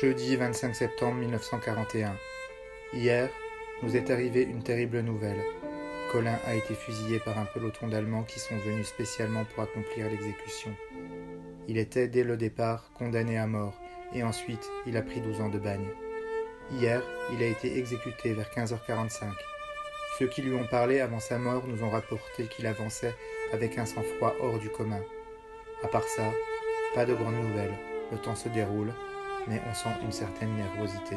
Jeudi 25 septembre 1941. Hier, nous est arrivée une terrible nouvelle. Colin a été fusillé par un peloton d'Allemands qui sont venus spécialement pour accomplir l'exécution. Il était dès le départ condamné à mort et ensuite il a pris 12 ans de bagne. Hier, il a été exécuté vers 15h45. Ceux qui lui ont parlé avant sa mort nous ont rapporté qu'il avançait avec un sang-froid hors du commun. À part ça, pas de grandes nouvelles. Le temps se déroule, mais on sent une certaine nervosité.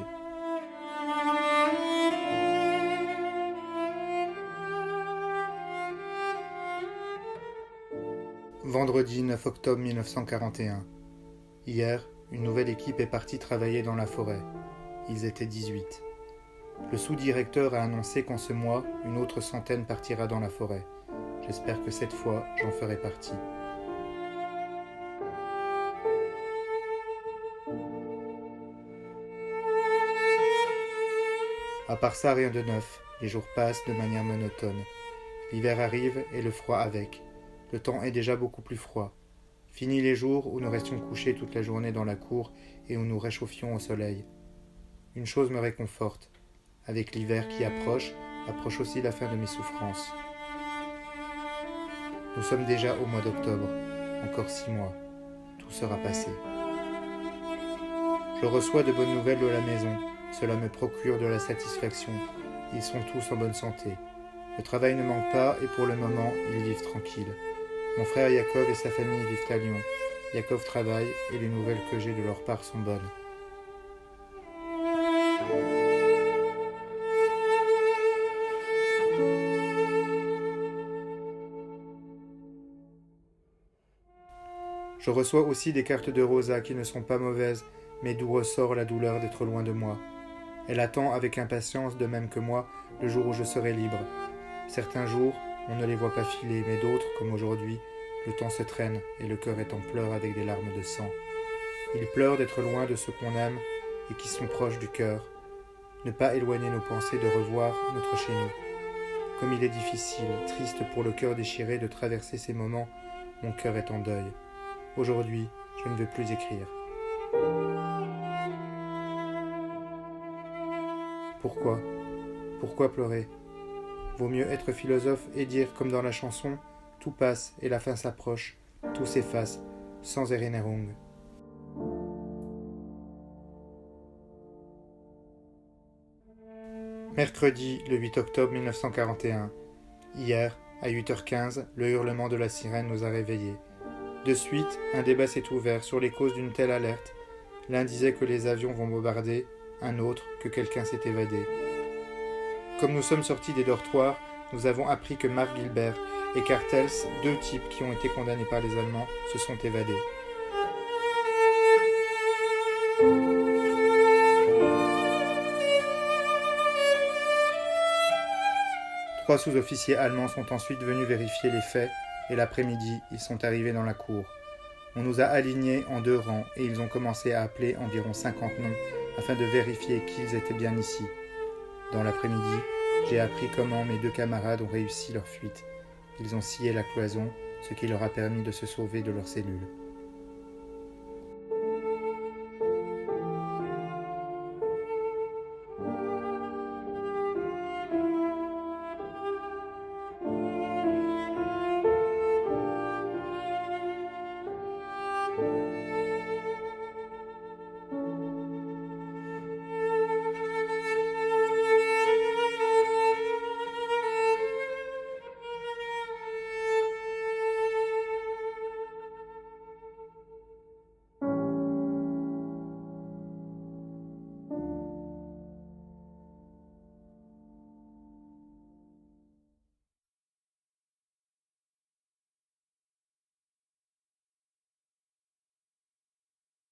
Vendredi 9 octobre 1941. Hier, une nouvelle équipe est partie travailler dans la forêt. Ils étaient 18. Le sous-directeur a annoncé qu'en ce mois, une autre centaine partira dans la forêt. J'espère que cette fois, j'en ferai partie. À part ça, rien de neuf. Les jours passent de manière monotone. L'hiver arrive et le froid avec. Le temps est déjà beaucoup plus froid. Fini les jours où nous restions couchés toute la journée dans la cour et où nous réchauffions au soleil. Une chose me réconforte. Avec l'hiver qui approche, approche aussi la fin de mes souffrances. Nous sommes déjà au mois d'octobre. Encore six mois. Tout sera passé. Je reçois de bonnes nouvelles de la maison. Cela me procure de la satisfaction. Ils sont tous en bonne santé. Le travail ne manque pas et pour le moment, ils vivent tranquilles. Mon frère Yakov et sa famille vivent à Lyon. Yakov travaille et les nouvelles que j'ai de leur part sont bonnes. Je reçois aussi des cartes de Rosa qui ne sont pas mauvaises, mais d'où ressort la douleur d'être loin de moi. Elle attend avec impatience, de même que moi, le jour où je serai libre. Certains jours, on ne les voit pas filer, mais d'autres, comme aujourd'hui, le temps se traîne et le cœur est en pleurs avec des larmes de sang. Il pleure d'être loin de ceux qu'on aime et qui sont proches du cœur. Ne pas éloigner nos pensées de revoir notre chez nous. Comme il est difficile, triste pour le cœur déchiré de traverser ces moments, mon cœur est en deuil. Aujourd'hui, je ne veux plus écrire. Pourquoi? Pourquoi pleurer? Vaut mieux être philosophe et dire, comme dans la chanson, tout passe et la fin s'approche, tout s'efface, sans Erinnerung. Mercredi, le 8 octobre 1941. Hier, à 8h15, le hurlement de la sirène nous a réveillés. De suite, un débat s'est ouvert sur les causes d'une telle alerte. L'un disait que les avions vont bombarder, un autre que quelqu'un s'est évadé. Comme nous sommes sortis des dortoirs, nous avons appris que Marc Gilbert et Cartels, deux types qui ont été condamnés par les Allemands, se sont évadés. Trois sous-officiers allemands sont ensuite venus vérifier les faits et l'après-midi, ils sont arrivés dans la cour. On nous a alignés en deux rangs et ils ont commencé à appeler environ 50 noms afin de vérifier qu'ils étaient bien ici. Dans l'après-midi, j'ai appris comment mes deux camarades ont réussi leur fuite. Ils ont scié la cloison, ce qui leur a permis de se sauver de leurs cellules.